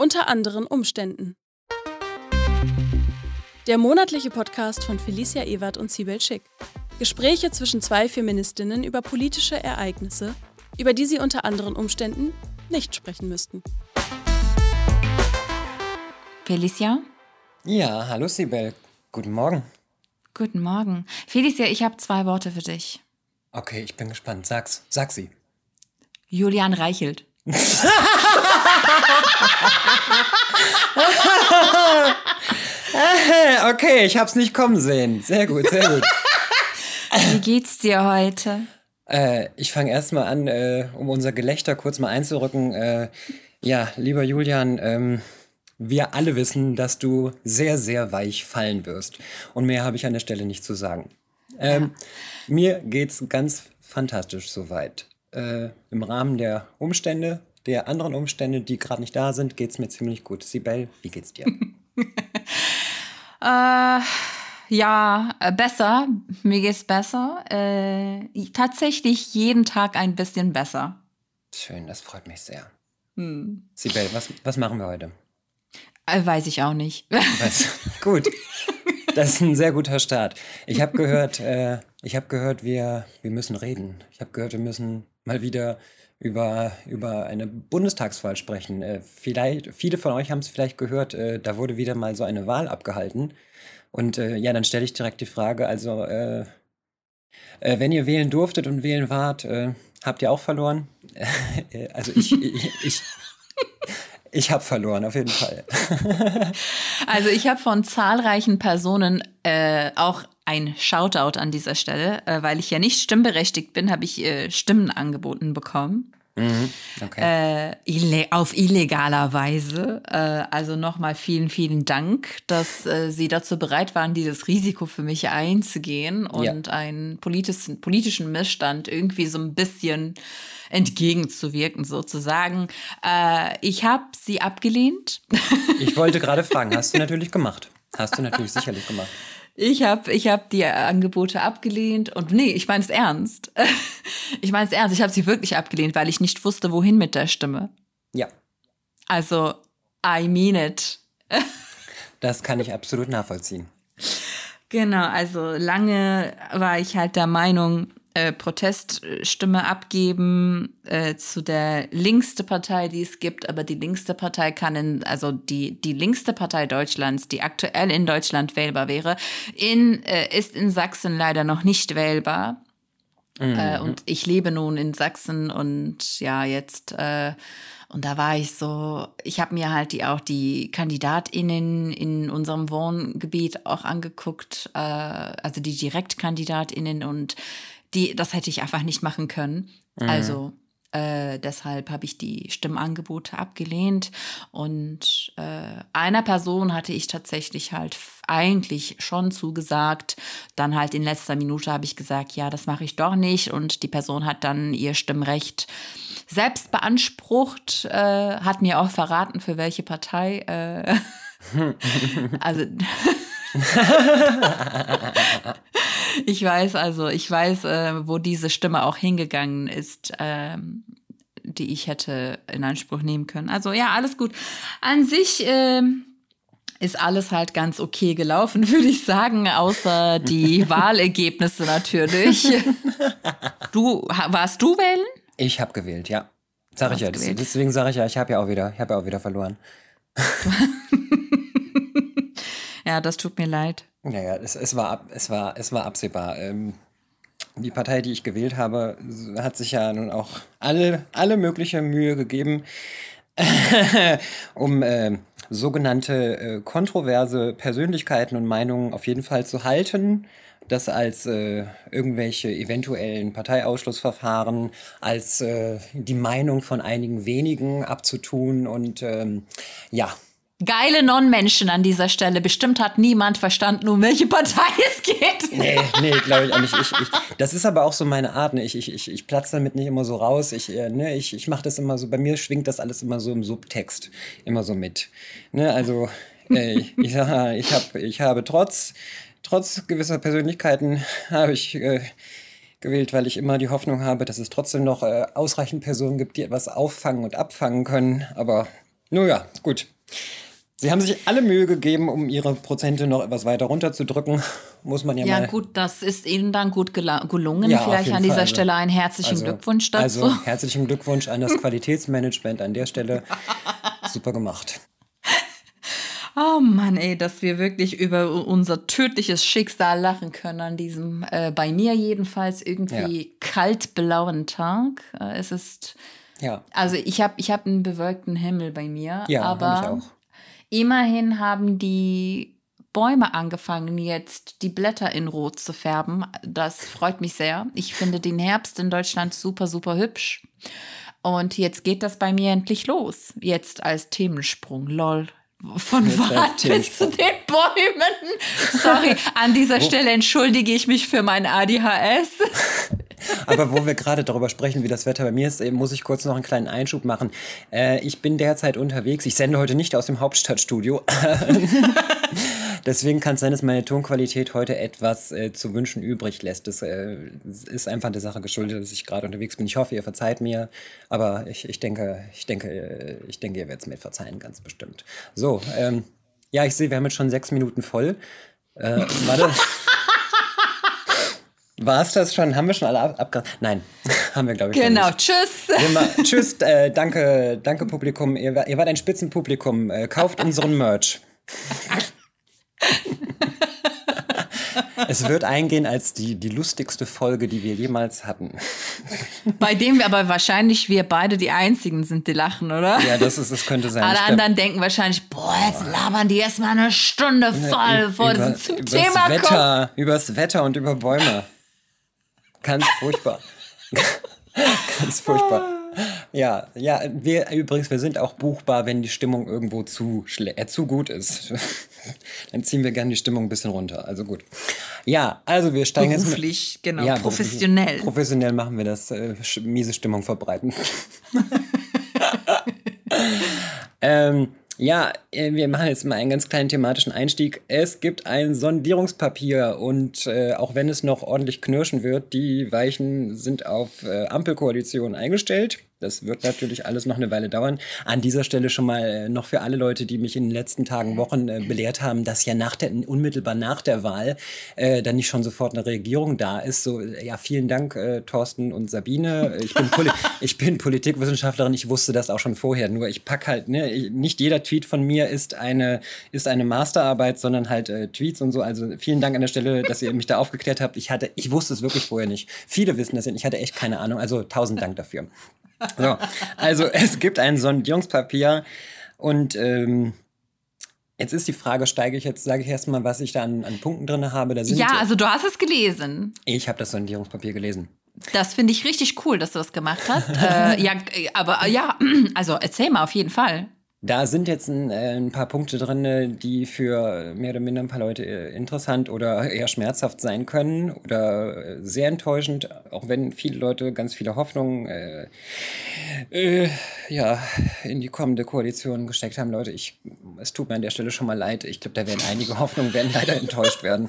Unter anderen Umständen. Der monatliche Podcast von Felicia Ewert und Sibel Schick. Gespräche zwischen zwei Feministinnen über politische Ereignisse, über die sie unter anderen Umständen nicht sprechen müssten. Felicia? Ja, hallo Sibel. Guten Morgen. Guten Morgen. Felicia, ich habe zwei Worte für dich. Okay, ich bin gespannt. Sag's. Sag sie. Julian Reichelt. okay, ich hab's nicht kommen sehen. Sehr gut, sehr gut. Wie geht's dir heute? Äh, ich fange erstmal an, äh, um unser Gelächter kurz mal einzurücken. Äh, ja, lieber Julian, ähm, wir alle wissen, dass du sehr, sehr weich fallen wirst. Und mehr habe ich an der Stelle nicht zu sagen. Ähm, ja. Mir geht's ganz fantastisch soweit. Äh, Im Rahmen der Umstände, der anderen Umstände, die gerade nicht da sind, geht's mir ziemlich gut. Sibel, wie geht's dir? äh, ja, äh, besser. Mir geht's besser. Äh, tatsächlich jeden Tag ein bisschen besser. Schön, das freut mich sehr. Hm. Sibel, was, was machen wir heute? Äh, weiß ich auch nicht. Weiß. Gut. Das ist ein sehr guter Start. Ich habe gehört, äh, ich habe gehört, wir, wir müssen reden. Ich habe gehört, wir müssen mal wieder über, über eine Bundestagswahl sprechen. Äh, vielleicht, viele von euch haben es vielleicht gehört, äh, da wurde wieder mal so eine Wahl abgehalten. Und äh, ja, dann stelle ich direkt die Frage, also äh, äh, wenn ihr wählen durftet und wählen wart, äh, habt ihr auch verloren? also ich, ich, ich, ich habe verloren, auf jeden Fall. also ich habe von zahlreichen Personen äh, auch ein Shoutout an dieser Stelle, äh, weil ich ja nicht stimmberechtigt bin, habe ich äh, Stimmen angeboten bekommen. Mhm, okay. Äh, auf illegaler Weise. Äh, also nochmal vielen, vielen Dank, dass äh, Sie dazu bereit waren, dieses Risiko für mich einzugehen und ja. einen politischen, politischen Missstand irgendwie so ein bisschen entgegenzuwirken, sozusagen. Äh, ich habe sie abgelehnt. Ich wollte gerade fragen, hast du natürlich gemacht. Hast du natürlich sicherlich gemacht. Ich habe ich hab die Angebote abgelehnt und nee, ich meine es ernst. Ich meine es ernst, ich habe sie wirklich abgelehnt, weil ich nicht wusste, wohin mit der Stimme. Ja. Also, I mean it. Das kann ich absolut nachvollziehen. Genau, also lange war ich halt der Meinung, äh, Proteststimme abgeben äh, zu der linkste Partei, die es gibt, aber die linkste Partei kann in, also die, die linkste Partei Deutschlands, die aktuell in Deutschland wählbar wäre, in, äh, ist in Sachsen leider noch nicht wählbar. Mhm. Äh, und ich lebe nun in Sachsen und ja, jetzt äh, und da war ich so, ich habe mir halt die auch die KandidatInnen in unserem Wohngebiet auch angeguckt, äh, also die DirektkandidatInnen und die, das hätte ich einfach nicht machen können. Mhm. Also äh, deshalb habe ich die Stimmangebote abgelehnt. Und äh, einer Person hatte ich tatsächlich halt eigentlich schon zugesagt. Dann halt in letzter Minute habe ich gesagt, ja, das mache ich doch nicht. Und die Person hat dann ihr Stimmrecht selbst beansprucht, äh, hat mir auch verraten, für welche Partei. Äh, also ich weiß also, ich weiß, äh, wo diese Stimme auch hingegangen ist, äh, die ich hätte in Anspruch nehmen können. Also ja, alles gut. An sich äh, ist alles halt ganz okay gelaufen, würde ich sagen, außer die Wahlergebnisse natürlich. Du warst du wählen? Ich habe gewählt, ja. Sag ich ja. Deswegen sage ich ja, ich habe ja auch wieder, ich habe ja auch wieder verloren. Ja, das tut mir leid. Naja, es, es, war, es, war, es war absehbar. Ähm, die Partei, die ich gewählt habe, hat sich ja nun auch alle, alle mögliche Mühe gegeben, um äh, sogenannte äh, kontroverse Persönlichkeiten und Meinungen auf jeden Fall zu halten. Das als äh, irgendwelche eventuellen Parteiausschlussverfahren, als äh, die Meinung von einigen wenigen abzutun und ähm, ja, Geile Non-Menschen an dieser Stelle. Bestimmt hat niemand verstanden, um welche Partei es geht. Nee, nee, glaube ich auch nicht. Ich, ich, das ist aber auch so meine Art. Ne? Ich, ich, ich, ich platze damit nicht immer so raus. Ich, äh, ne, ich, ich mache das immer so, bei mir schwingt das alles immer so im Subtext, immer so mit. Ne? Also, äh, ich, sag, ich, hab, ich habe trotz, trotz gewisser Persönlichkeiten, habe ich äh, gewählt, weil ich immer die Hoffnung habe, dass es trotzdem noch äh, ausreichend Personen gibt, die etwas auffangen und abfangen können. Aber Nun ja, gut. Sie haben sich alle Mühe gegeben, um ihre Prozente noch etwas weiter runterzudrücken. Muss man ja, Ja, mal. gut, das ist Ihnen dann gut gelungen. Ja, Vielleicht an dieser Fall. Also- Stelle einen herzlichen Also- Glückwunsch dazu. Also herzlichen Glückwunsch an das Qualitätsmanagement an der Stelle. Super gemacht. Oh Mann, ey, dass wir wirklich über unser tödliches Schicksal lachen können an diesem, äh, bei mir jedenfalls, irgendwie kaltblauen Tag. Äh, es ist, Ja, also ich habe ich hab einen bewölkten Himmel bei mir, ja, aber ich auch. Immerhin haben die Bäume angefangen, jetzt die Blätter in Rot zu färben. Das freut mich sehr. Ich finde den Herbst in Deutschland super, super hübsch. Und jetzt geht das bei mir endlich los. Jetzt als Themensprung. Lol. Von Wald bis zu den Bäumen. Sorry, an dieser Stelle entschuldige ich mich für mein ADHS. Aber wo wir gerade darüber sprechen, wie das Wetter bei mir ist, muss ich kurz noch einen kleinen Einschub machen. Äh, ich bin derzeit unterwegs. Ich sende heute nicht aus dem Hauptstadtstudio. Deswegen kann es sein, dass meine Tonqualität heute etwas äh, zu wünschen übrig lässt. Das äh, ist einfach der Sache geschuldet, dass ich gerade unterwegs bin. Ich hoffe, ihr verzeiht mir. Aber ich, ich denke, ich denke, äh, ich denke, ihr werdet es mir verzeihen, ganz bestimmt. So, ähm, ja, ich sehe, wir haben jetzt schon sechs Minuten voll. Äh, warte. War es das schon? Haben wir schon alle ab abge... Nein, haben wir, glaube ich, Genau, nicht. tschüss. Wir ma- Tschüss, äh, danke, danke Publikum. Ihr, ihr wart ein Spitzenpublikum. Äh, kauft unseren Merch. es wird eingehen als die, die lustigste Folge, die wir jemals hatten. Bei dem wir aber wahrscheinlich wir beide die Einzigen sind, die lachen, oder? Ja, das, ist, das könnte sein. Alle glaub, anderen denken wahrscheinlich, boah, jetzt labern die erstmal eine Stunde voll, bevor über, sie zum Thema kommen. Wetter, Übers Wetter und über Bäume. Ganz furchtbar. Ganz furchtbar. Ja, ja, wir übrigens, wir sind auch buchbar, wenn die Stimmung irgendwo zu, äh, zu gut ist. Dann ziehen wir gerne die Stimmung ein bisschen runter. Also gut. Ja, also wir steigen jetzt. Beruflich, mit, genau, beruflich- professionell. Professionell machen wir das, äh, miese Stimmung verbreiten. ähm, ja, äh, wir machen jetzt mal einen ganz kleinen thematischen Einstieg. Es gibt ein Sondierungspapier und äh, auch wenn es noch ordentlich knirschen wird, die Weichen sind auf äh, Ampelkoalition eingestellt. Das wird natürlich alles noch eine Weile dauern. An dieser Stelle schon mal äh, noch für alle Leute, die mich in den letzten Tagen, Wochen äh, belehrt haben, dass ja nach der, unmittelbar nach der Wahl äh, dann nicht schon sofort eine Regierung da ist. So, äh, ja, vielen Dank, äh, Thorsten und Sabine. Ich bin, Poli ich bin Politikwissenschaftlerin, ich wusste das auch schon vorher. Nur ich pack halt, ne, ich- nicht jeder Tweet von mir ist eine, ist eine Masterarbeit, sondern halt äh, Tweets und so. Also vielen Dank an der Stelle, dass ihr mich da aufgeklärt habt. Ich hatte, ich wusste es wirklich vorher nicht. Viele wissen das ja. Ich hatte echt keine Ahnung. Also tausend Dank dafür. So, also es gibt ein Sondierungspapier und ähm, jetzt ist die Frage, steige ich jetzt, sage ich erstmal, was ich da an, an Punkten drin habe. Da sind, Ja, also du hast es gelesen. ich habe das Sondierungspapier gelesen. Das finde ich richtig cool, dass du das gemacht hast. äh, ja, aber ja, also erzähl mal auf jeden Fall. Da sind jetzt ein, äh, ein paar Punkte drin, äh, die für mehr oder minder ein paar Leute äh, interessant oder eher schmerzhaft sein können oder sehr enttäuschend, auch wenn viele Leute ganz viele Hoffnungen äh, äh, ja, in die kommende Koalition gesteckt haben. Leute, ich, es tut mir an der Stelle schon mal leid. Ich glaube, da werden einige Hoffnungen werden leider enttäuscht werden.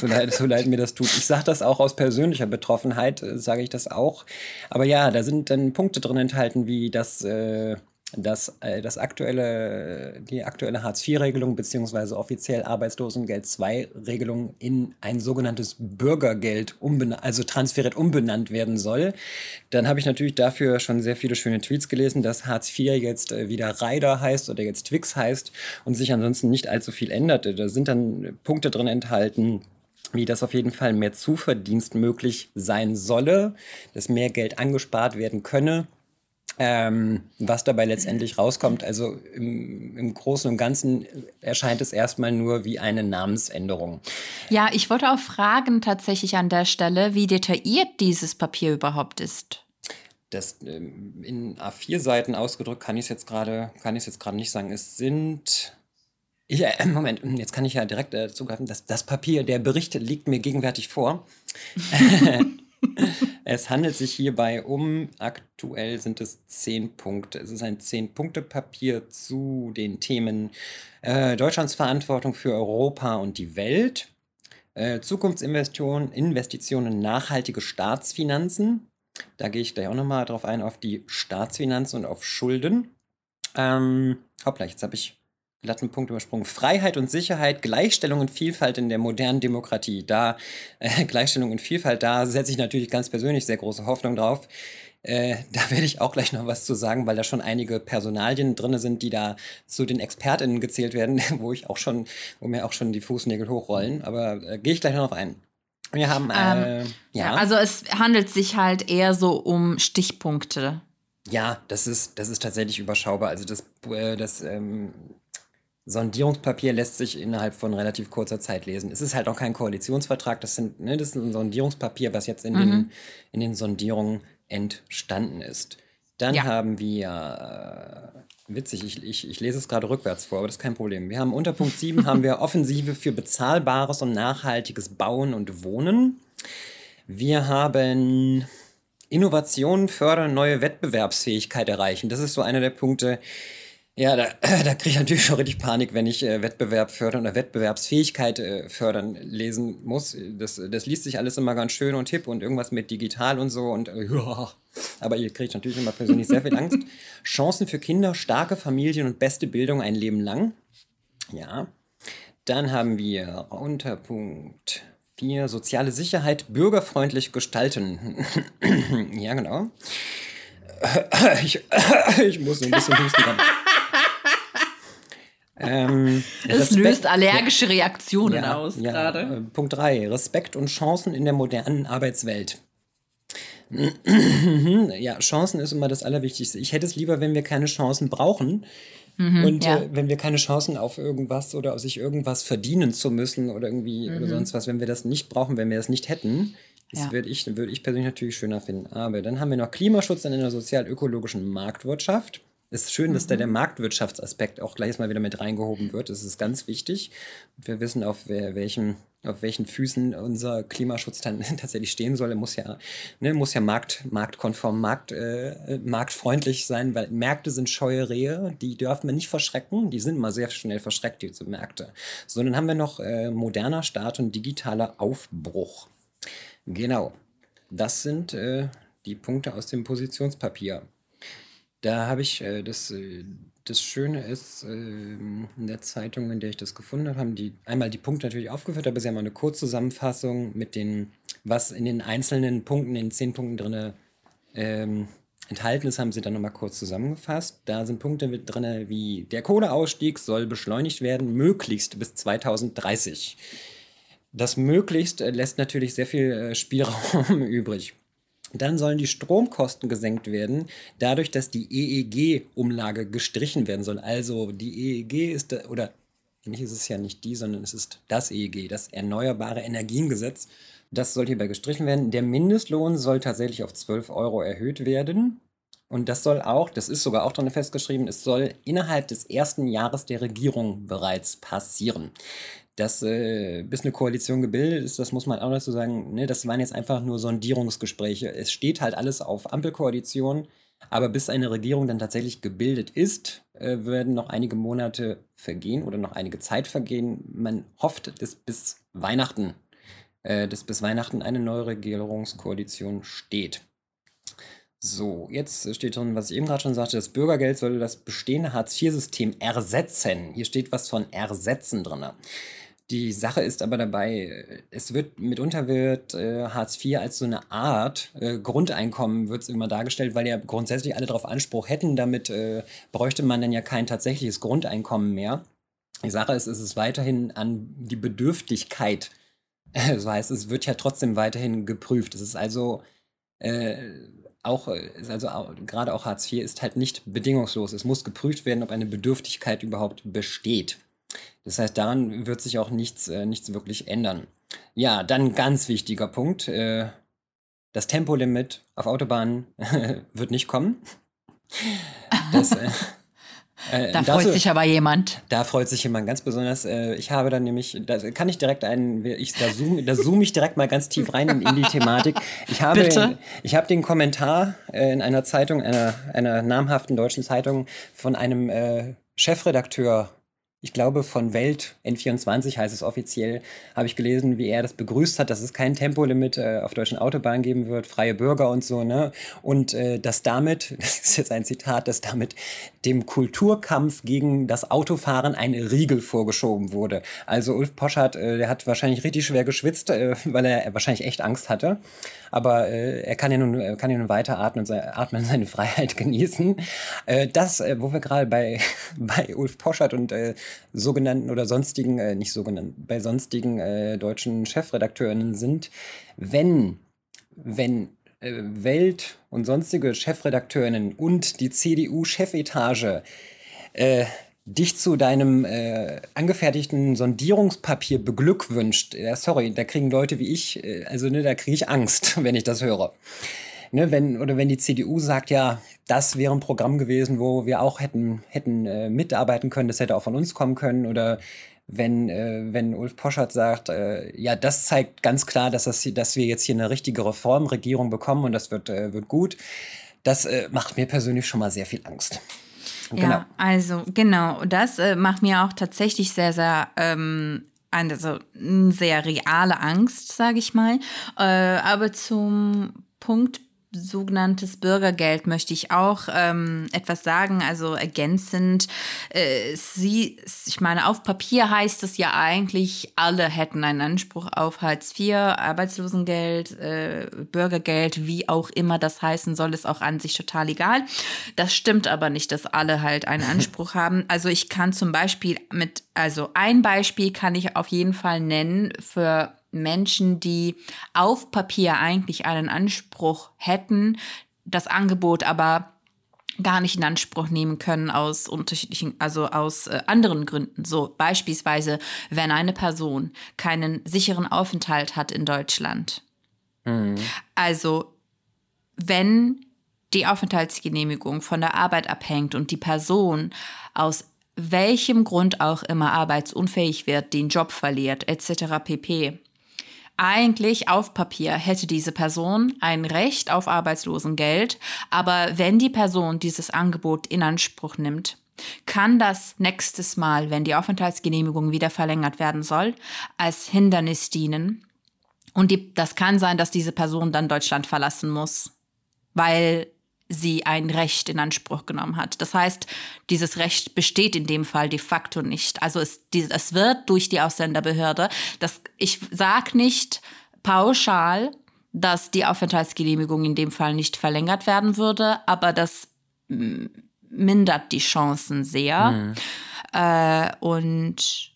So leid, so leid mir das tut. Ich sage das auch aus persönlicher Betroffenheit, sage ich das auch. Aber ja, da sind dann Punkte drin enthalten, wie das... Äh, dass äh, das aktuelle, die aktuelle Hartz-IV-Regelung beziehungsweise offiziell Arbeitslosengeld II-Regelung in ein sogenanntes Bürgergeld also transferiert umbenannt werden soll. Dann habe ich natürlich dafür schon sehr viele schöne Tweets gelesen, dass Hartz IV jetzt äh, wieder Rider heißt oder jetzt Twix heißt und sich ansonsten nicht allzu viel änderte. Da sind dann Punkte drin enthalten, wie das auf jeden Fall mehr Zuverdienst möglich sein solle, dass mehr Geld angespart werden könne. Ähm, was dabei letztendlich rauskommt, also im, im Großen und Ganzen erscheint es erstmal nur wie eine Namensänderung. Ja, ich wollte auch fragen tatsächlich an der Stelle, wie detailliert dieses Papier überhaupt ist. Das ähm, in A4-Seiten ausgedrückt kann ich es jetzt gerade, kann ich jetzt gerade nicht sagen. Es sind ich, äh, Moment, jetzt kann ich ja direkt äh, zugreifen. Das, das Papier, der Bericht liegt mir gegenwärtig vor. es handelt sich hierbei um, aktuell sind es zehn Punkte. Es ist ein Zehn-Punkte-Papier zu den Themen äh, Deutschlands Verantwortung für Europa und die Welt, äh, Zukunftsinvestitionen, Investitionen, nachhaltige Staatsfinanzen. Da gehe ich gleich auch nochmal drauf ein, auf die Staatsfinanzen und auf Schulden. Ähm, hoppla, jetzt habe ich glatten Punkt übersprungen. Freiheit und Sicherheit, Gleichstellung und Vielfalt in der modernen Demokratie. Da, äh, Gleichstellung und Vielfalt, da setze ich natürlich ganz persönlich sehr große Hoffnung drauf. Äh, da werde ich auch gleich noch was zu sagen, weil da schon einige Personalien drin sind, die da zu den ExpertInnen gezählt werden, wo ich auch schon, wo mir auch schon die Fußnägel hochrollen. Aber äh, gehe ich gleich noch auf ein. Wir haben, äh, ähm, ja. Also es handelt sich halt eher so um Stichpunkte. Ja, das ist, das ist tatsächlich überschaubar. Also das, äh, das ähm, Sondierungspapier lässt sich innerhalb von relativ kurzer Zeit lesen. Es ist halt auch kein Koalitionsvertrag, das, sind, ne, das ist ein Sondierungspapier, was jetzt in, mhm. den, in den Sondierungen entstanden ist. Dann ja. haben wir, äh, witzig, ich, ich, ich lese es gerade rückwärts vor, aber das ist kein Problem. Wir haben unter Punkt 7 haben wir Offensive für bezahlbares und nachhaltiges Bauen und Wohnen. Wir haben Innovationen fördern, neue Wettbewerbsfähigkeit erreichen. Das ist so einer der Punkte, ja, da, da kriege ich natürlich schon richtig Panik, wenn ich äh, Wettbewerb fördern oder Wettbewerbsfähigkeit äh, fördern lesen muss. Das, das liest sich alles immer ganz schön und hip und irgendwas mit digital und so und äh, ja. Aber ihr kriegt natürlich immer persönlich sehr viel Angst. Chancen für Kinder, starke Familien und beste Bildung ein Leben lang. Ja. Dann haben wir unter Punkt 4 soziale Sicherheit bürgerfreundlich gestalten. ja, genau. Ich, ich muss so ein bisschen husten. Ähm, es löst allergische Reaktionen ja, aus ja, gerade. Äh, Punkt 3. Respekt und Chancen in der modernen Arbeitswelt. ja, Chancen ist immer das Allerwichtigste. Ich hätte es lieber, wenn wir keine Chancen brauchen. Mhm, und ja. äh, wenn wir keine Chancen auf irgendwas oder auf sich irgendwas verdienen zu müssen oder irgendwie mhm. oder sonst was, wenn wir das nicht brauchen, wenn wir das nicht hätten, das ja. würde ich, würd ich persönlich natürlich schöner finden. Aber dann haben wir noch Klimaschutz in einer sozial-ökologischen Marktwirtschaft. Es ist schön, dass da der mhm. Marktwirtschaftsaspekt auch gleich mal wieder mit reingehoben wird. Das ist ganz wichtig. Wir wissen, auf welchen, auf welchen Füßen unser Klimaschutz dann tatsächlich stehen soll. Er muss ja, ne, muss ja markt, marktkonform, markt, äh, marktfreundlich sein, weil Märkte sind scheue Rehe, die dürfen wir nicht verschrecken. Die sind mal sehr schnell verschreckt, diese Märkte. Sondern haben wir noch äh, moderner Staat und digitaler Aufbruch. Genau. Das sind äh, die Punkte aus dem Positionspapier. Da habe ich äh, das, äh, das Schöne ist, äh, in der Zeitung, in der ich das gefunden habe, haben die einmal die Punkte natürlich aufgeführt, aber sie haben eine Kurzzusammenfassung mit den, was in den einzelnen Punkten, in den zehn Punkten drin ähm, enthalten ist, haben sie dann nochmal kurz zusammengefasst. Da sind Punkte mit drin, wie der Kohleausstieg soll beschleunigt werden, möglichst bis 2030. Das möglichst äh, lässt natürlich sehr viel äh, Spielraum übrig. Dann sollen die Stromkosten gesenkt werden, dadurch, dass die EEG-Umlage gestrichen werden soll. Also die EEG ist, oder nicht ist es ja nicht die, sondern es ist das EEG, das Erneuerbare Energiengesetz. Das soll hierbei gestrichen werden. Der Mindestlohn soll tatsächlich auf 12 Euro erhöht werden. Und das soll auch, das ist sogar auch drin festgeschrieben, es soll innerhalb des ersten Jahres der Regierung bereits passieren dass äh, bis eine Koalition gebildet ist, das muss man auch dazu sagen, ne, das waren jetzt einfach nur Sondierungsgespräche. Es steht halt alles auf Ampelkoalition, aber bis eine Regierung dann tatsächlich gebildet ist, äh, werden noch einige Monate vergehen oder noch einige Zeit vergehen. Man hofft, dass bis Weihnachten, äh, dass bis Weihnachten eine neue Regierungskoalition steht. So, jetzt steht drin, was ich eben gerade schon sagte, das Bürgergeld soll das bestehende Hartz-IV-System ersetzen. Hier steht was von ersetzen drin. Die Sache ist aber dabei, es wird mitunter wird äh, Hartz IV als so eine Art äh, Grundeinkommen wird es immer dargestellt, weil ja grundsätzlich alle darauf Anspruch hätten. Damit äh, bräuchte man dann ja kein tatsächliches Grundeinkommen mehr. Die Sache ist, es ist weiterhin an die Bedürftigkeit. Das heißt, es wird ja trotzdem weiterhin geprüft. Es ist also äh, auch, ist also gerade auch Hartz IV ist halt nicht bedingungslos. Es muss geprüft werden, ob eine Bedürftigkeit überhaupt besteht. Das heißt, daran wird sich auch nichts, äh, nichts wirklich ändern. Ja, dann ganz wichtiger Punkt. Äh, das Tempolimit auf Autobahnen wird nicht kommen. Das, äh, äh, da freut sich aber jemand. Da freut sich jemand ganz besonders. Äh, ich habe dann nämlich, da kann ich direkt einen, ich, da zoome da zoom ich direkt mal ganz tief rein in, in die Thematik. Ich habe, Bitte? ich habe den Kommentar äh, in einer Zeitung, einer, einer namhaften deutschen Zeitung von einem Chefredakteur ich glaube, von Welt N24 heißt es offiziell, habe ich gelesen, wie er das begrüßt hat, dass es kein Tempolimit äh, auf deutschen Autobahnen geben wird, freie Bürger und so, ne? Und äh, dass damit, das ist jetzt ein Zitat, dass damit dem Kulturkampf gegen das Autofahren ein Riegel vorgeschoben wurde. Also Ulf Poschardt, äh, der hat wahrscheinlich richtig schwer geschwitzt, äh, weil er wahrscheinlich echt Angst hatte. Aber äh, er kann ja nun, kann ja nun weiter atmen und seine, atmen seine Freiheit genießen. Äh, das, wo wir gerade bei, bei Ulf Poschardt und sogenannten oder sonstigen, äh, nicht sogenannten, bei sonstigen äh, deutschen Chefredakteurinnen sind, wenn, wenn äh, Welt und sonstige Chefredakteurinnen und die CDU-Chefetage äh, dich zu deinem äh, angefertigten Sondierungspapier beglückwünscht, ja, sorry, da kriegen Leute wie ich, äh, also ne, da kriege ich Angst, wenn ich das höre. Ne, wenn, oder wenn die CDU sagt, ja, das wäre ein Programm gewesen, wo wir auch hätten, hätten äh, mitarbeiten können, das hätte auch von uns kommen können. Oder wenn, äh, wenn Ulf Poschert sagt, äh, ja, das zeigt ganz klar, dass, das, dass wir jetzt hier eine richtige Reformregierung bekommen und das wird, äh, wird gut. Das äh, macht mir persönlich schon mal sehr viel Angst. Genau. Ja, also genau, das äh, macht mir auch tatsächlich sehr, sehr ähm, also sehr reale Angst, sage ich mal. Äh, aber zum Punkt sogenanntes Bürgergeld möchte ich auch ähm, etwas sagen, also ergänzend. Äh, sie, ich meine, auf Papier heißt es ja eigentlich, alle hätten einen Anspruch auf Hartz IV, Arbeitslosengeld, äh, Bürgergeld, wie auch immer das heißen soll, ist auch an sich total egal. Das stimmt aber nicht, dass alle halt einen Anspruch haben. Also ich kann zum Beispiel mit, also ein Beispiel kann ich auf jeden Fall nennen für Menschen, die auf Papier eigentlich einen Anspruch hätten, das Angebot aber gar nicht in Anspruch nehmen können aus unterschiedlichen, also aus äh, anderen Gründen. So beispielsweise, wenn eine Person keinen sicheren Aufenthalt hat in Deutschland. Mhm. Also wenn die Aufenthaltsgenehmigung von der Arbeit abhängt und die Person aus welchem Grund auch immer arbeitsunfähig wird, den Job verliert, etc. pp. Eigentlich auf Papier hätte diese Person ein Recht auf Arbeitslosengeld, aber wenn die Person dieses Angebot in Anspruch nimmt, kann das nächstes Mal, wenn die Aufenthaltsgenehmigung wieder verlängert werden soll, als Hindernis dienen. Und die, das kann sein, dass diese Person dann Deutschland verlassen muss, weil sie ein Recht in Anspruch genommen hat. Das heißt, dieses Recht besteht in dem Fall de facto nicht. Also es, es wird durch die Ausländerbehörde, das, ich sage nicht pauschal, dass die Aufenthaltsgenehmigung in dem Fall nicht verlängert werden würde, aber das mindert die Chancen sehr. Mhm. Äh, und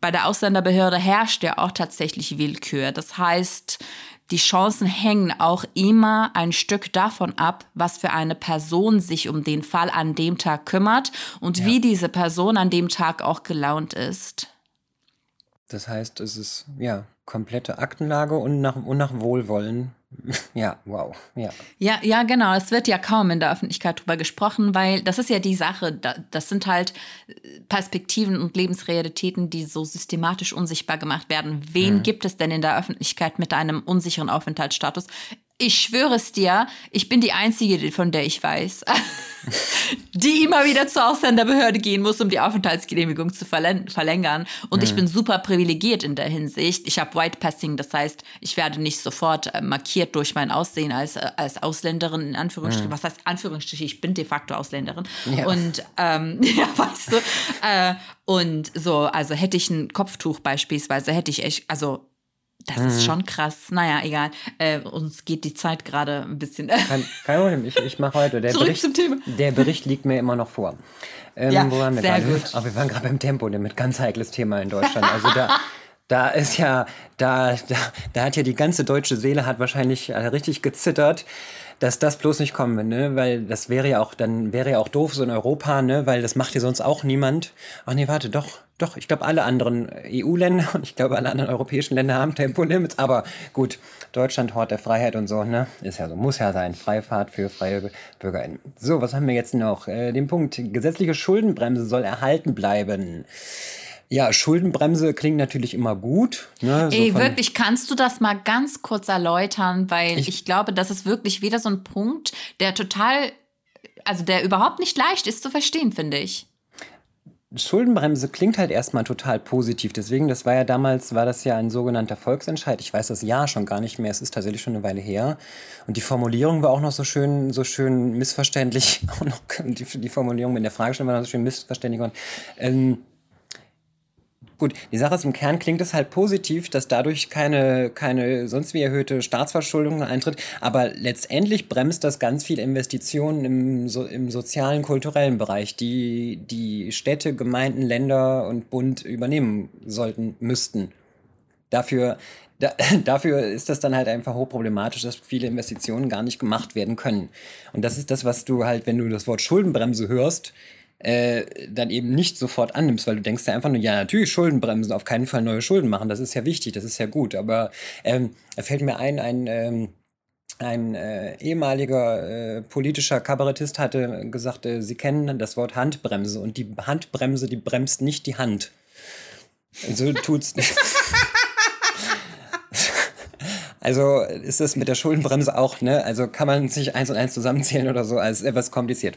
bei der Ausländerbehörde herrscht ja auch tatsächlich Willkür. Das heißt, die Chancen hängen auch immer ein Stück davon ab, was für eine Person sich um den Fall an dem Tag kümmert und ja. wie diese Person an dem Tag auch gelaunt ist. Das heißt, es ist ja komplette Aktenlage und nach, und nach Wohlwollen Ja, wow. Ja. ja, ja, genau. Es wird ja kaum in der Öffentlichkeit drüber gesprochen, weil das ist ja die Sache. Das sind halt Perspektiven und Lebensrealitäten, die so systematisch unsichtbar gemacht werden. Wen mhm. gibt es denn in der Öffentlichkeit mit einem unsicheren Aufenthaltsstatus? Ich schwöre es dir, ich bin die Einzige, von der ich weiß, die immer wieder zur Ausländerbehörde gehen muss, um die Aufenthaltsgenehmigung zu verlängern. Und mhm. ich bin super privilegiert in der Hinsicht. Ich habe White Passing, das heißt, ich werde nicht sofort äh, markiert durch mein Aussehen als, äh, als Ausländerin, in Anführungsstrichen. Mhm. Was heißt Anführungsstriche? Ich bin de facto Ausländerin. Ja. Und ähm, ja, weißt du. Äh, und so, also hätte ich ein Kopftuch beispielsweise, hätte ich echt, also das mhm. ist schon krass. Naja, egal. Äh, uns geht die Zeit gerade ein bisschen. Kein, kein Problem, ich, ich mache heute. Der Zurück Bericht, zum Thema. Der Bericht liegt mir immer noch vor. Ähm, ja, wo waren wir sehr gut. Aber wir waren gerade beim Tempo, mit ganz heikles Thema in Deutschland. Also da, da ist ja, da, da, da hat ja die ganze deutsche Seele hat wahrscheinlich äh, richtig gezittert dass das bloß nicht kommen, ne? Weil das wäre ja auch, dann wäre ja auch doof so in Europa, ne? Weil das macht ja sonst auch niemand. Ach nee, warte, doch, doch, ich glaube, alle anderen EU-Länder und ich glaube, alle anderen europäischen Länder haben Tempolimits, aber gut, Deutschland, Hort der Freiheit und so, ne? Ist ja so, muss ja sein. Freifahrt für freie BürgerInnen. So, was haben wir jetzt noch? Äh, den Punkt, gesetzliche Schuldenbremse soll erhalten bleiben. Ja, Schuldenbremse klingt natürlich immer gut. Ne? So Ey, wirklich, kannst du das mal ganz kurz erläutern? Weil ich, ich glaube, das ist wirklich wieder so ein Punkt, der total, also der überhaupt nicht leicht ist zu verstehen, finde ich. Schuldenbremse klingt halt erstmal total positiv. Deswegen, das war ja damals, war das ja ein sogenannter Volksentscheid. Ich weiß das Jahr schon gar nicht mehr. Es ist tatsächlich schon eine Weile her. Und die Formulierung war auch noch so schön, so schön missverständlich. Auch noch die, die Formulierung mit der Fragestellung war noch so schön missverständlich. Und, ähm, Gut, die Sache ist, im Kern klingt es halt positiv, dass dadurch keine, keine sonst wie erhöhte Staatsverschuldung eintritt, aber letztendlich bremst das ganz viel Investitionen im, so, im sozialen, kulturellen Bereich, die die Städte, Gemeinden, Länder und Bund übernehmen sollten, müssten. Dafür, da, dafür ist das dann halt einfach hochproblematisch, dass viele Investitionen gar nicht gemacht werden können. Und das ist das, was du halt, wenn du das Wort Schuldenbremse hörst, äh, dann eben nicht sofort annimmst, weil du denkst ja einfach nur, ja, natürlich Schuldenbremsen, auf keinen Fall neue Schulden machen, das ist ja wichtig, das ist ja gut. Aber ähm, da fällt mir ein, ein, ähm, ein äh, ehemaliger äh, politischer Kabarettist hatte gesagt, äh, sie kennen das Wort Handbremse und die Handbremse, die bremst nicht die Hand. So tut's. Also ist das mit der Schuldenbremse auch, ne? Also kann man sich eins und eins zusammenzählen oder so, als etwas kompliziert.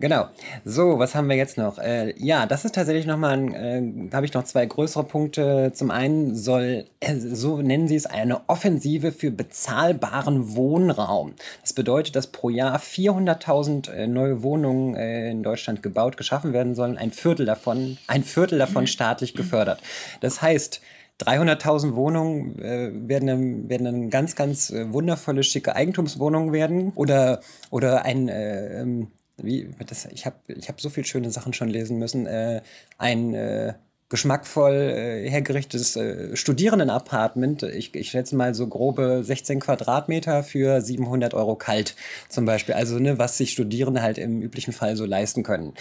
Genau. So, was haben wir jetzt noch? Äh, ja, das ist tatsächlich nochmal, äh, da habe ich noch zwei größere Punkte. Zum einen soll, äh, so nennen sie es, eine Offensive für bezahlbaren Wohnraum. Das bedeutet, dass pro Jahr 400.000 äh, neue Wohnungen äh, in Deutschland gebaut, geschaffen werden sollen. Ein Viertel davon, ein Viertel davon staatlich gefördert. Das heißt, 300.000 Wohnungen äh, werden, dann, werden dann ganz, ganz äh, wundervolle, schicke Eigentumswohnungen werden. Oder, oder ein, äh, ähm, wie, das, ich habe ich hab so viele schöne Sachen schon lesen müssen. Äh, ein äh, geschmackvoll äh, hergerichtetes äh, Studierendenapartment. Ich, ich schätze mal so grobe 16 Quadratmeter für 700 Euro kalt zum Beispiel. Also ne, was sich Studierende halt im üblichen Fall so leisten können.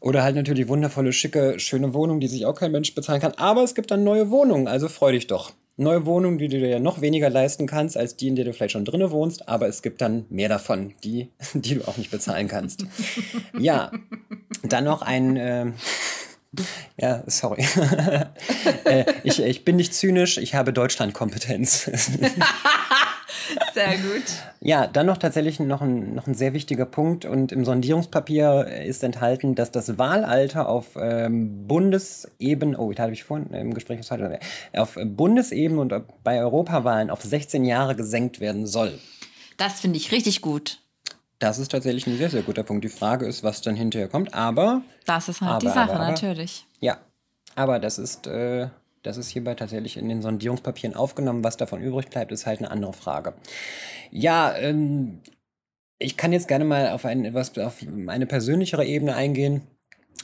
Oder halt natürlich wundervolle, schicke, schöne Wohnungen, die sich auch kein Mensch bezahlen kann. Aber es gibt dann neue Wohnungen, also freu dich doch neue Wohnung, die du dir noch weniger leisten kannst, als die, in der du vielleicht schon drinne wohnst, aber es gibt dann mehr davon, die, die du auch nicht bezahlen kannst. ja, dann noch ein. Äh, ja, sorry. äh, ich, ich bin nicht zynisch, ich habe Deutschlandkompetenz. Sehr gut. Ja, dann noch tatsächlich noch ein, noch ein sehr wichtiger Punkt. Und im Sondierungspapier ist enthalten, dass das Wahlalter auf ähm, Bundesebene, oh, da habe ich vorhin im Gespräch auf Bundesebene und bei Europawahlen auf 16 Jahre gesenkt werden soll. Das finde ich richtig gut. Das ist tatsächlich ein sehr, sehr guter Punkt. Die Frage ist, was dann hinterher kommt. Aber. Das ist halt aber, die Sache, aber, aber, natürlich. Ja. Aber das ist, äh, das ist hierbei tatsächlich in den Sondierungspapieren aufgenommen. Was davon übrig bleibt, ist halt eine andere Frage. Ja, ähm, ich kann jetzt gerne mal auf, ein, etwas, auf eine persönlichere Ebene eingehen.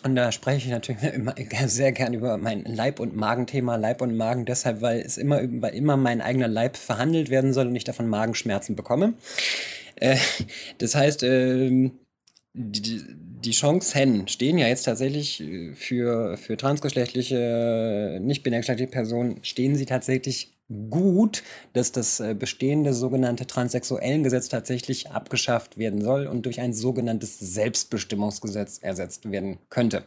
Und da spreche ich natürlich immer sehr gern über mein Leib- und Magenthema. Leib und Magen deshalb, weil es immer, weil immer mein eigener Leib verhandelt werden soll und ich davon Magenschmerzen bekomme. Äh, das heißt, äh, die, die Chancen stehen ja jetzt tatsächlich äh, für, für transgeschlechtliche, nicht binärgeschlechtliche Personen, stehen sie tatsächlich gut, dass das äh, bestehende sogenannte Transsexuellengesetz tatsächlich abgeschafft werden soll und durch ein sogenanntes Selbstbestimmungsgesetz ersetzt werden könnte.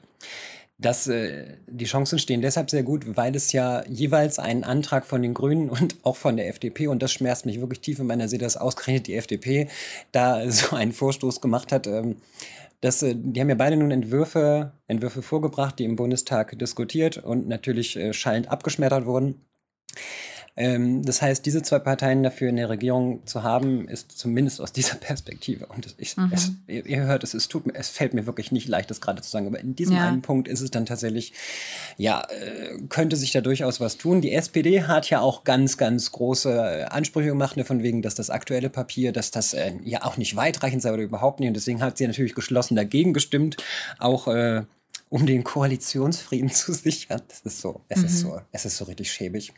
Das, äh, die Chancen stehen deshalb sehr gut, weil es ja jeweils einen Antrag von den Grünen und auch von der FDP, und das schmerzt mich wirklich tief in meiner Seele, dass ausgerechnet die FDP da so einen Vorstoß gemacht hat. Ähm, das, äh, die haben ja beide nun Entwürfe, Entwürfe vorgebracht, die im Bundestag diskutiert und natürlich äh, schallend abgeschmettert wurden. Ähm, das heißt, diese zwei Parteien dafür in der Regierung zu haben, ist zumindest aus dieser Perspektive. Und ich, mhm. es, ihr, hört, es, es, tut mir, es fällt mir wirklich nicht leicht, das gerade zu sagen. Aber in diesem ja. einen Punkt ist es dann tatsächlich, ja, äh, könnte sich da durchaus was tun. Die SPD hat ja auch ganz, ganz große Ansprüche gemacht, ne, von wegen, dass das aktuelle Papier, dass das äh, ja auch nicht weitreichend sei oder überhaupt nicht. Und deswegen hat sie natürlich geschlossen dagegen gestimmt. Auch äh, um den Koalitionsfrieden zu sichern. Das ist so, es mhm. ist so, es ist so richtig schäbig.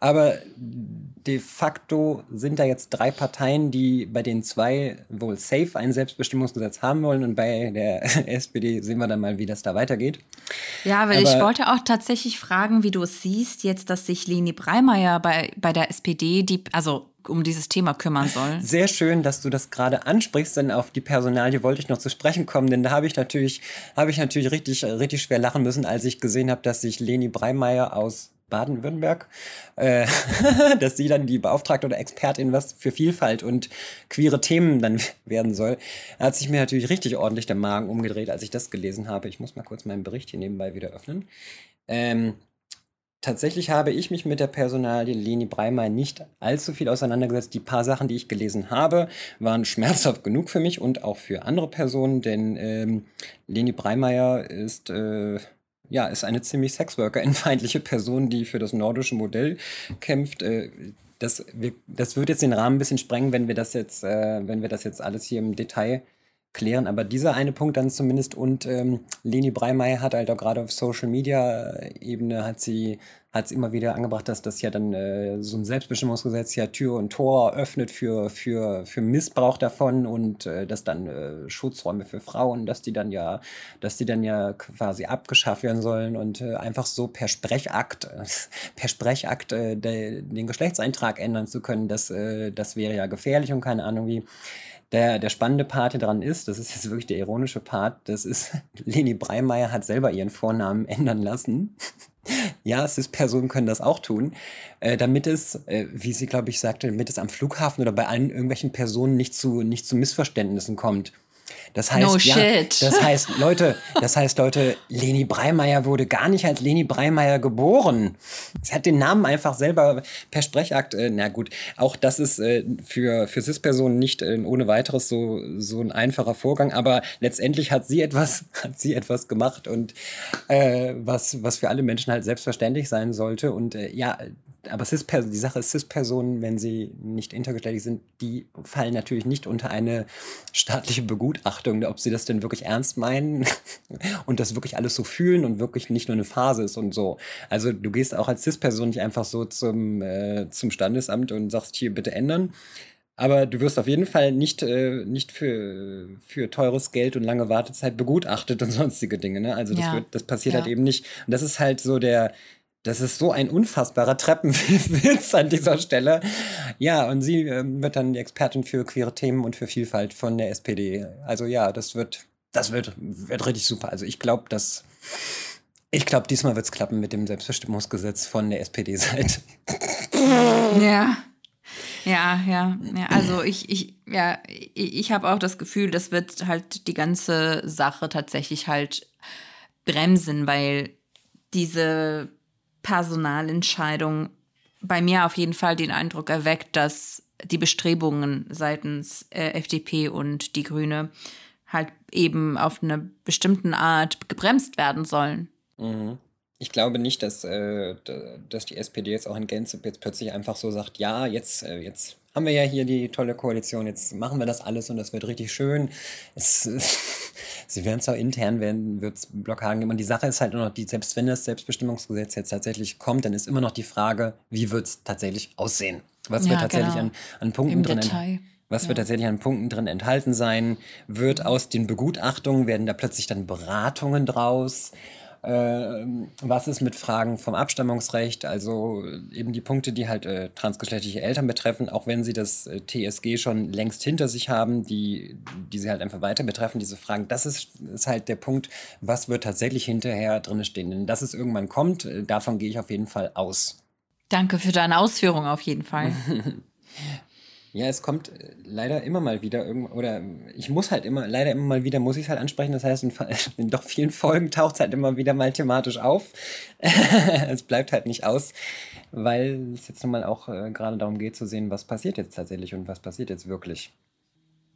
Aber de facto sind da jetzt drei Parteien, die bei den zwei wohl safe ein Selbstbestimmungsgesetz haben wollen und bei der SPD sehen wir dann mal, wie das da weitergeht. Ja, weil Aber ich wollte auch tatsächlich fragen, wie du es siehst, jetzt, dass sich Leni Breimeyer bei, bei der SPD, die, also um dieses Thema kümmern soll. Sehr schön, dass du das gerade ansprichst, denn auf die Personalie wollte ich noch zu sprechen kommen, denn da habe ich natürlich, habe ich natürlich richtig, richtig schwer lachen müssen, als ich gesehen habe, dass sich Leni Breimeyer aus Baden-Württemberg, äh, dass sie dann die Beauftragte oder Expertin was für Vielfalt und queere Themen dann werden soll. Hat sich mir natürlich richtig ordentlich der Magen umgedreht, als ich das gelesen habe. Ich muss mal kurz meinen Bericht hier nebenbei wieder öffnen. Ähm, tatsächlich habe ich mich mit der Personalie Leni Breimer nicht allzu viel auseinandergesetzt. Die paar Sachen, die ich gelesen habe, waren schmerzhaft genug für mich und auch für andere Personen, denn ähm, Leni Breimeyer ist, äh, ja, ist eine ziemlich Sexworker-feindliche Person, die für das nordische Modell kämpft. Äh, das, wir, das wird jetzt den Rahmen ein bisschen sprengen, wenn wir das jetzt, äh, wenn wir das jetzt alles hier im Detail klären. Aber dieser eine Punkt dann zumindest und ähm, Leni Breimeyer hat halt auch gerade auf Social Media Ebene hat sie hat es immer wieder angebracht, dass das ja dann äh, so ein Selbstbestimmungsgesetz ja Tür und Tor öffnet für, für, für Missbrauch davon und äh, dass dann äh, Schutzräume für Frauen, dass die dann ja, dass die dann ja quasi abgeschafft werden sollen und äh, einfach so per Sprechakt, per Sprechakt äh, de, den Geschlechtseintrag ändern zu können, das, äh, das wäre ja gefährlich und keine Ahnung wie. Der, der spannende Part hier dran ist, das ist jetzt wirklich der ironische Part, das ist, Leni Breimeyer hat selber ihren Vornamen ändern lassen. ja, CIS-Personen können das auch tun, äh, damit es, äh, wie sie, glaube ich, sagte, damit es am Flughafen oder bei allen irgendwelchen Personen nicht zu, nicht zu Missverständnissen kommt. Das heißt, no ja, shit. das heißt, Leute, das heißt, Leute, Leni Breimeyer wurde gar nicht als Leni Breimeyer geboren. Sie hat den Namen einfach selber per Sprechakt, äh, na gut, auch das ist äh, für, für CIS-Personen nicht äh, ohne weiteres so, so ein einfacher Vorgang, aber letztendlich hat sie etwas, hat sie etwas gemacht und äh, was, was für alle Menschen halt selbstverständlich sein sollte. Und äh, ja, aber Cis die Sache ist, Cis-Personen, wenn sie nicht intergeschlechtlich sind, die fallen natürlich nicht unter eine staatliche Begutachtung, ob sie das denn wirklich ernst meinen und das wirklich alles so fühlen und wirklich nicht nur eine Phase ist und so. Also du gehst auch als Cis-Person nicht einfach so zum, äh, zum Standesamt und sagst hier bitte ändern. Aber du wirst auf jeden Fall nicht, äh, nicht für, für teures Geld und lange Wartezeit begutachtet und sonstige Dinge. Ne? Also das, Ja. wird, das passiert Ja. halt eben nicht. Und das ist halt so der, das ist so ein unfassbarer Treppenwitz an dieser Stelle. Ja, und sie ähm, wird dann die Expertin für queere Themen und für Vielfalt von der SPD. Also ja, das wird, das wird, wird richtig super. Also ich glaube, dass, ich glaube, diesmal wird es klappen mit dem Selbstbestimmungsgesetz von der SPD-Seite. Ja. Ja, ja, ja. Also ich, ich, ja, ich, ich habe auch das Gefühl, das wird halt die ganze Sache tatsächlich halt bremsen, weil diese Personalentscheidung bei mir auf jeden Fall den Eindruck erweckt, dass die Bestrebungen seitens äh, FDP und die Grüne halt eben auf eine bestimmten Art gebremst werden sollen. Ich glaube nicht, dass, äh, dass die SPD jetzt auch in Gänze jetzt plötzlich einfach so sagt, ja, jetzt, äh, jetzt haben wir ja hier die tolle Koalition, jetzt machen wir das alles und das wird richtig schön. Es, sie werden zwar intern, werden wird es Blockaden geben. Und die Sache ist halt nur noch, die, selbst wenn das Selbstbestimmungsgesetz jetzt tatsächlich kommt, dann ist immer noch die Frage, wie wird es tatsächlich aussehen? Was wird Ja, tatsächlich genau. an, an Punkten Im drin Detail. was wird tatsächlich an Punkten drin enthalten sein? Wird aus den Begutachtungen, werden da plötzlich dann Beratungen draus? Ähm, was ist mit Fragen vom Abstammungsrecht? Also äh, eben die Punkte, die halt äh, transgeschlechtliche Eltern betreffen, auch wenn sie das äh, TSG schon längst hinter sich haben, die, die sie halt einfach weiter betreffen, diese Fragen. Das ist, ist halt der Punkt, was wird tatsächlich hinterher drin stehen. Denn dass es irgendwann kommt, äh, davon gehe ich auf jeden Fall aus. Danke für deine Ausführung auf jeden Fall. Ja, es kommt äh, leider immer mal wieder irgend oder ich muss halt immer, leider immer mal wieder muss ich es halt ansprechen. Das heißt, in, in doch vielen Folgen taucht es halt immer wieder mal thematisch auf. es bleibt halt nicht aus, weil es jetzt nun mal auch äh, gerade darum geht zu sehen, was passiert jetzt tatsächlich und was passiert jetzt wirklich.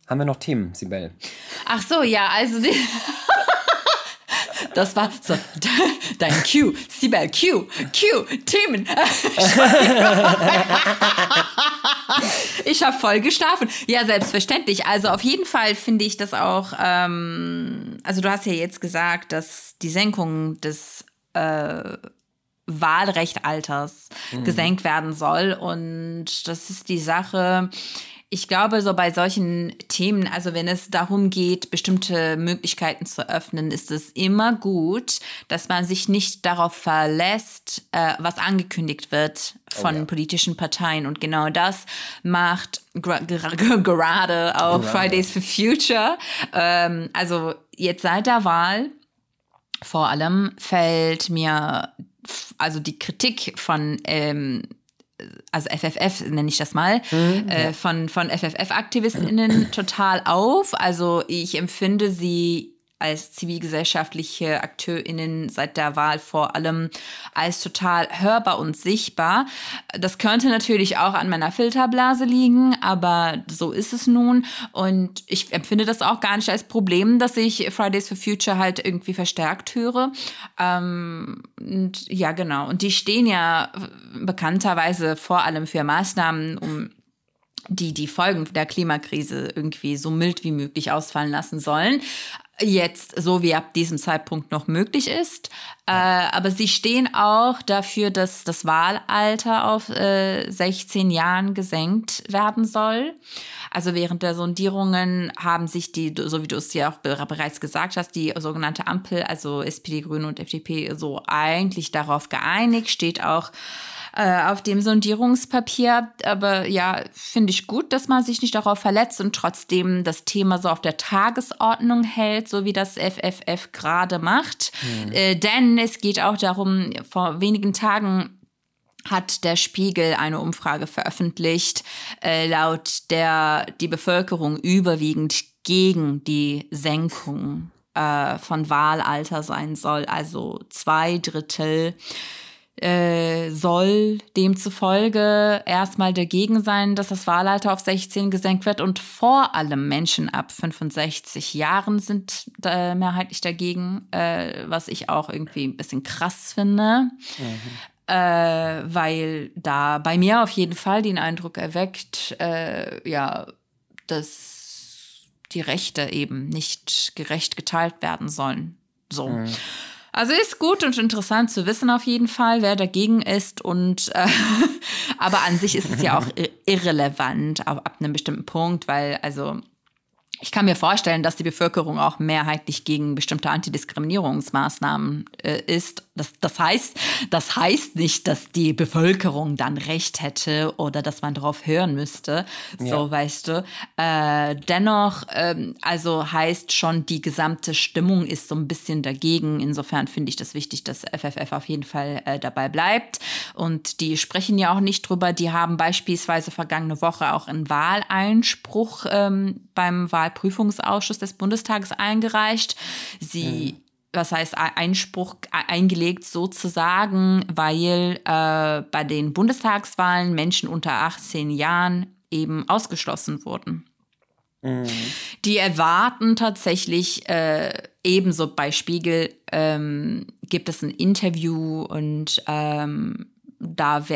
Haben wir noch Themen, Sibel? Ach so, ja, also die Das war so dein Q, Sibel Q, Q, Themen. Ich habe voll geschlafen. Ja, selbstverständlich. Also auf jeden Fall finde ich das auch. Ähm, also du hast ja jetzt gesagt, dass die Senkung des äh, Wahlrechtalters gesenkt werden soll. Und das ist die Sache. Ich glaube, so bei solchen Themen, also wenn es darum geht, bestimmte Möglichkeiten zu öffnen, ist es immer gut, dass man sich nicht darauf verlässt, äh, was angekündigt wird von ja. politischen Parteien. Und genau das macht gerade auch Gerade. Fridays for Future. Ähm, also jetzt seit der Wahl vor allem fällt mir also die Kritik von ähm, also FFF nenne ich das mal, mhm, äh, von, von FFF-AktivistInnen total auf. Also ich empfinde sie als zivilgesellschaftliche AkteurInnen seit der Wahl vor allem als total hörbar und sichtbar. Das könnte natürlich auch an meiner Filterblase liegen, aber so ist es nun. Und ich empfinde das auch gar nicht als Problem, dass ich Fridays for Future halt irgendwie verstärkt höre. Ähm, und ja, genau. Und die stehen ja bekannterweise vor allem für Maßnahmen, um die die Folgen der Klimakrise irgendwie so mild wie möglich ausfallen lassen sollen jetzt so wie ab diesem Zeitpunkt noch möglich ist. Äh, aber sie stehen auch dafür, dass das Wahlalter auf äh, 16 Jahren gesenkt werden soll. Also während der Sondierungen haben sich die, so wie du es ja auch bereits gesagt hast, die sogenannte Ampel, also SPD, Grüne und FDP, so eigentlich darauf geeinigt, steht auch äh, auf dem Sondierungspapier. Aber ja, finde ich gut, dass man sich nicht darauf verletzt und trotzdem das Thema so auf der Tagesordnung hält, so wie das FFF gerade macht. Mhm. Äh, denn es geht auch darum, vor wenigen Tagen hat der Spiegel eine Umfrage veröffentlicht, äh, laut der die Bevölkerung überwiegend gegen die Senkung äh, von Wahlalter sein soll. Also zwei Drittel äh, soll demzufolge erstmal dagegen sein, dass das Wahlalter auf 16 gesenkt wird und vor allem Menschen ab 65 Jahren sind äh, mehrheitlich dagegen, äh, was ich auch irgendwie ein bisschen krass finde. Mhm. Äh, weil da bei mir auf jeden Fall den Eindruck erweckt, äh, ja, dass die Rechte eben nicht gerecht geteilt werden sollen. So. Mhm. Also ist gut und interessant zu wissen auf jeden Fall, wer dagegen ist und äh, aber an sich ist es ja auch irrelevant ab, ab einem bestimmten Punkt, weil also ich kann mir vorstellen, dass die Bevölkerung auch mehrheitlich gegen bestimmte Antidiskriminierungsmaßnahmen äh, ist. Das, das, heißt, das heißt nicht, dass die Bevölkerung dann Recht hätte oder dass man darauf hören müsste. So, ja. weißt du. Äh, dennoch, ähm, also heißt schon, die gesamte Stimmung ist so ein bisschen dagegen. Insofern finde ich das wichtig, dass FFF auf jeden Fall äh, dabei bleibt. Und die sprechen ja auch nicht drüber. Die haben beispielsweise vergangene Woche auch einen Wahleinspruch ähm, beim Wahl Wahlprüfungsausschuss des Bundestages eingereicht. Sie mhm was heißt Einspruch eingelegt sozusagen, weil äh, bei den Bundestagswahlen Menschen unter 18 Jahren eben ausgeschlossen wurden. Mhm. Die erwarten tatsächlich äh, ebenso bei Spiegel ähm, gibt es ein Interview und ähm, da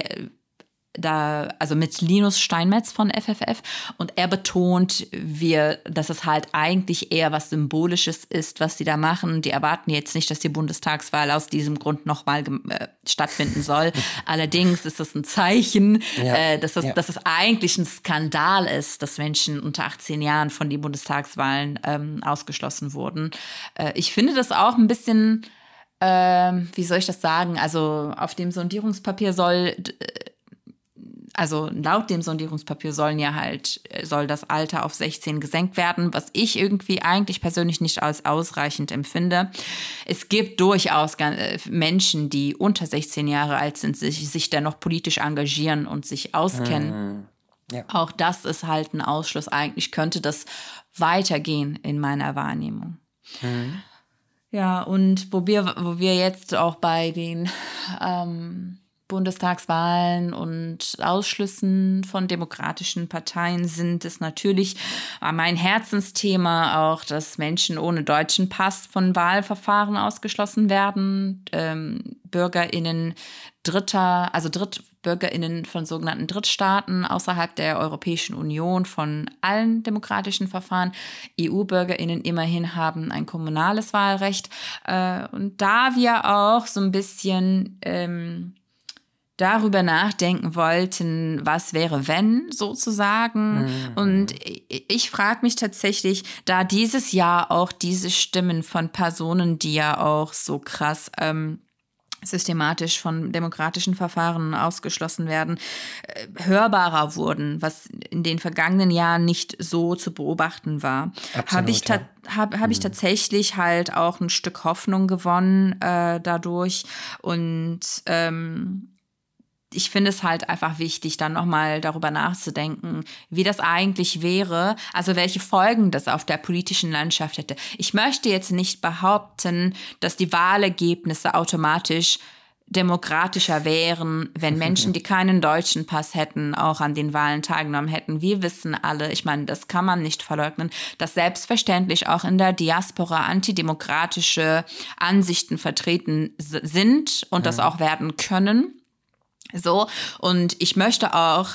da, also mit Linus Steinmetz von FFF und er betont, wir, dass es halt eigentlich eher was Symbolisches ist, was sie da machen. Die erwarten jetzt nicht, dass die Bundestagswahl aus diesem Grund nochmal äh, stattfinden soll. Allerdings ist es ein Zeichen, ja. äh, dass, es, ja. dass es eigentlich ein Skandal ist, dass Menschen unter 18 Jahren von den Bundestagswahlen ähm, ausgeschlossen wurden. Äh, ich finde das auch ein bisschen, ähm, wie soll ich das sagen? Also auf dem Sondierungspapier soll also laut dem Sondierungspapier sollen ja halt, äh, soll das Alter auf 16 gesenkt werden, was ich irgendwie eigentlich persönlich nicht als ausreichend empfinde. Es gibt durchaus äh, Menschen, die unter 16 Jahre alt sind, sich, sich dennoch politisch engagieren und sich auskennen. Mhm. Ja. Auch das ist halt ein Ausschluss. Eigentlich könnte das weitergehen in meiner Wahrnehmung. Mhm. Ja, und wo wir, wo wir jetzt auch bei den ähm, Bundestagswahlen und Ausschlüssen von demokratischen Parteien sind es natürlich mein Herzensthema auch, dass Menschen ohne deutschen Pass von Wahlverfahren ausgeschlossen werden, ähm, Bürgerinnen Dritter, also Drittbürgerinnen von sogenannten Drittstaaten außerhalb der Europäischen Union von allen demokratischen Verfahren. EU-Bürgerinnen immerhin haben ein kommunales Wahlrecht. Äh, und da wir auch so ein bisschen ähm, darüber nachdenken wollten, was wäre, wenn sozusagen. Mhm. Und ich frage mich tatsächlich, da dieses Jahr auch diese Stimmen von Personen, die ja auch so krass ähm, systematisch von demokratischen Verfahren ausgeschlossen werden, äh, hörbarer wurden, was in den vergangenen Jahren nicht so zu beobachten war, habe ich, ja. hab, hab ich mhm. tatsächlich halt auch ein Stück Hoffnung gewonnen äh, dadurch. Und ähm, ich finde es halt einfach wichtig, dann nochmal darüber nachzudenken, wie das eigentlich wäre, also welche Folgen das auf der politischen Landschaft hätte. Ich möchte jetzt nicht behaupten, dass die Wahlergebnisse automatisch demokratischer wären, wenn Menschen, die keinen deutschen Pass hätten, auch an den Wahlen teilgenommen hätten. Wir wissen alle, ich meine, das kann man nicht verleugnen, dass selbstverständlich auch in der Diaspora antidemokratische Ansichten vertreten sind und das auch werden können. So, und ich möchte auch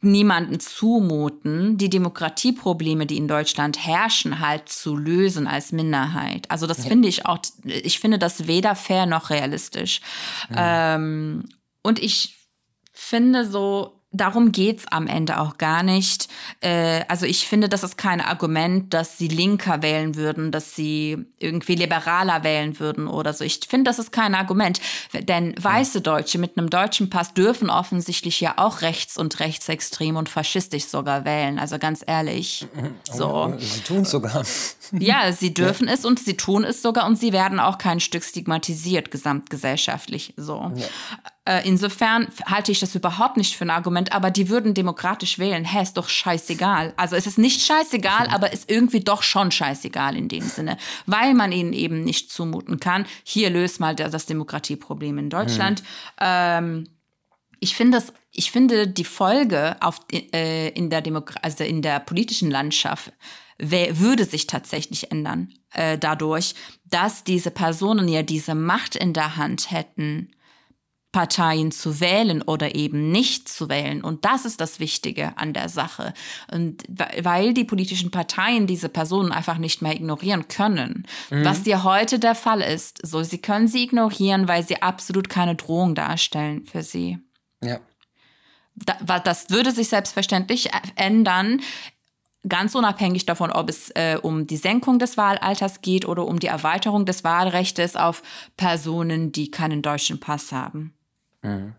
niemanden zumuten, die Demokratieprobleme, die in Deutschland herrschen, halt zu lösen als Minderheit. Also das ja. finde ich auch, ich finde das weder fair noch realistisch. Ja. Ähm, und ich finde so, darum geht's am Ende auch gar nicht. Äh, also ich finde, das ist kein Argument, dass sie linker wählen würden, dass sie irgendwie liberaler wählen würden oder so. Ich finde, das ist kein Argument. Denn weiße Deutsche mit einem deutschen Pass dürfen offensichtlich ja auch rechts und rechtsextrem und faschistisch sogar wählen. Also ganz ehrlich. So. Sie tun es sogar. Ja, sie dürfen ja. es und sie tun es sogar und sie werden auch kein Stück stigmatisiert gesamtgesellschaftlich. So. Ja. Äh, insofern halte ich das überhaupt nicht für ein Argument, aber die würden demokratisch wählen. Hä, ist doch scheißegal. Also es ist nicht scheißegal, aber ist irgendwie doch schon scheißegal in dem Sinne, weil man ihnen eben nicht zumuten kann. Hier löst mal das Demokratieproblem in Deutschland. Mhm. Ähm, ich finde das ich finde die Folge auf, äh, in, der also in der politischen Landschaft würde sich tatsächlich ändern äh, dadurch, dass diese Personen ja diese Macht in der Hand hätten, Parteien zu wählen oder eben nicht zu wählen. Und das ist das Wichtige an der Sache. Und weil die politischen Parteien diese Personen einfach nicht mehr ignorieren können, mhm. was dir heute der Fall ist, so sie können sie ignorieren, weil sie absolut keine Drohung darstellen für sie. Ja. Das würde sich selbstverständlich ändern, ganz unabhängig davon, ob es äh, um die Senkung des Wahlalters geht oder um die Erweiterung des Wahlrechts auf Personen, die keinen deutschen Pass haben. Mhm.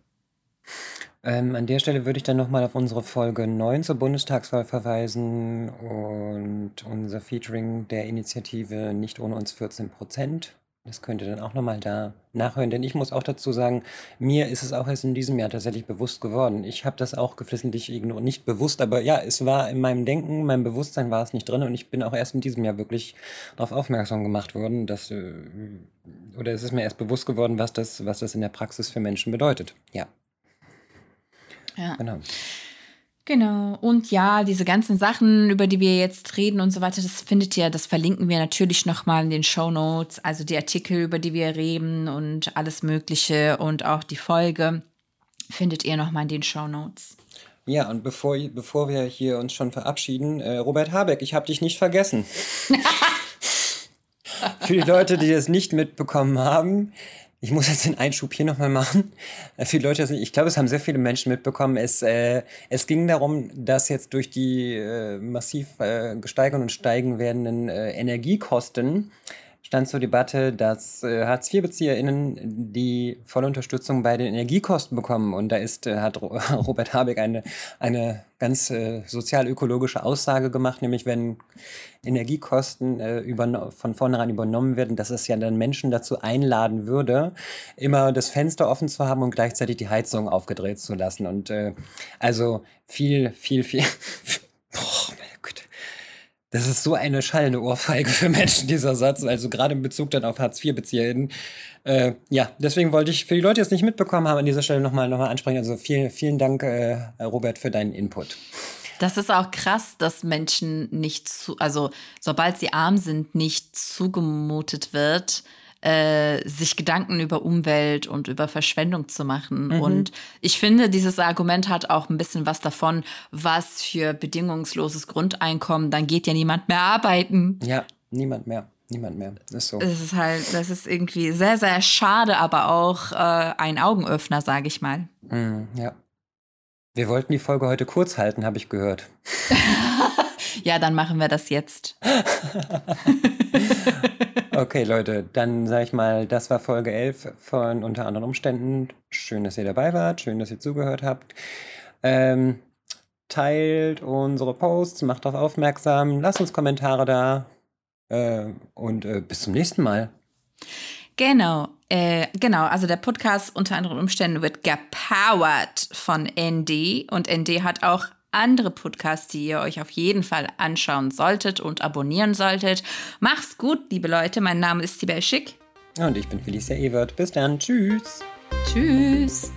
Ähm, an der Stelle würde ich dann nochmal auf unsere Folge 9 zur Bundestagswahl verweisen und unser Featuring der Initiative Nicht ohne uns 14 Prozent. Das könnt ihr dann auch nochmal da nachhören, denn ich muss auch dazu sagen, mir ist es auch erst in diesem Jahr tatsächlich bewusst geworden. Ich habe das auch geflissentlich ignoriert, nicht bewusst, aber ja, es war in meinem Denken, meinem Bewusstsein war es nicht drin und ich bin auch erst in diesem Jahr wirklich darauf aufmerksam gemacht worden, dass, äh, oder es ist mir erst bewusst geworden, was das, was das in der Praxis für Menschen bedeutet. Ja. Ja. Genau. Genau. Und ja, diese ganzen Sachen, über die wir jetzt reden und so weiter, das findet ihr, das verlinken wir natürlich nochmal in den Show Notes. Also die Artikel, über die wir reden und alles Mögliche und auch die Folge findet ihr nochmal in den Show Notes. Ja, und bevor, bevor wir hier uns schon verabschieden, äh, Robert Habeck, ich habe dich nicht vergessen. Für die Leute, die das nicht mitbekommen haben, ich muss jetzt den Einschub hier nochmal machen. Äh, viele Leute, ich glaube, es haben sehr viele Menschen mitbekommen. Es, äh, es ging darum, dass jetzt durch die äh, massiv äh, gesteigern und steigen werdenden äh, Energiekosten stand zur Debatte, dass äh, Hartz-IV-BezieherInnen die volle Unterstützung bei den Energiekosten bekommen. Und da ist, äh, hat Robert Habeck eine, eine ganz äh, sozial-ökologische Aussage gemacht, nämlich wenn Energiekosten äh, von vornherein übernommen werden, dass es ja dann Menschen dazu einladen würde, immer das Fenster offen zu haben und gleichzeitig die Heizung aufgedreht zu lassen. Und äh, also viel, viel, viel. Boah, das ist so eine schallende Ohrfeige für Menschen, dieser Satz. Also gerade in Bezug dann auf Hartz-IV-BezieherInnen. Äh, ja, deswegen wollte ich für die Leute, die es nicht mitbekommen haben, an dieser Stelle nochmal noch mal ansprechen. Also vielen, vielen Dank, äh, Robert, für deinen Input. Das ist auch krass, dass Menschen nicht zu, also sobald sie arm sind, nicht zugemutet wird, äh, sich Gedanken über Umwelt und über Verschwendung zu machen. Mhm. Und ich finde, dieses Argument hat auch ein bisschen was davon, was für bedingungsloses Grundeinkommen, dann geht ja niemand mehr arbeiten. Ja, niemand mehr. Niemand mehr. Das ist so. Das ist halt, das ist irgendwie sehr, sehr schade, aber auch äh, ein Augenöffner, sage ich mal. Mhm, ja. Wir wollten die Folge heute kurz halten, habe ich gehört. ja, dann machen wir das jetzt. Okay, Leute, dann sage ich mal, das war Folge 11 von Unter anderen Umständen. Schön, dass ihr dabei wart, schön, dass ihr zugehört habt. Ähm, teilt unsere Posts, macht darauf aufmerksam, lasst uns Kommentare da äh, und äh, bis zum nächsten Mal. Genau, äh, genau. Also der Podcast unter anderen Umständen wird gepowered von ND und ND hat auch andere Podcasts, die ihr euch auf jeden Fall anschauen solltet und abonnieren solltet. Macht's gut, liebe Leute. Mein Name ist Sibel Schick. Und ich bin Felicia Ewert. Bis dann. Tschüss. Tschüss.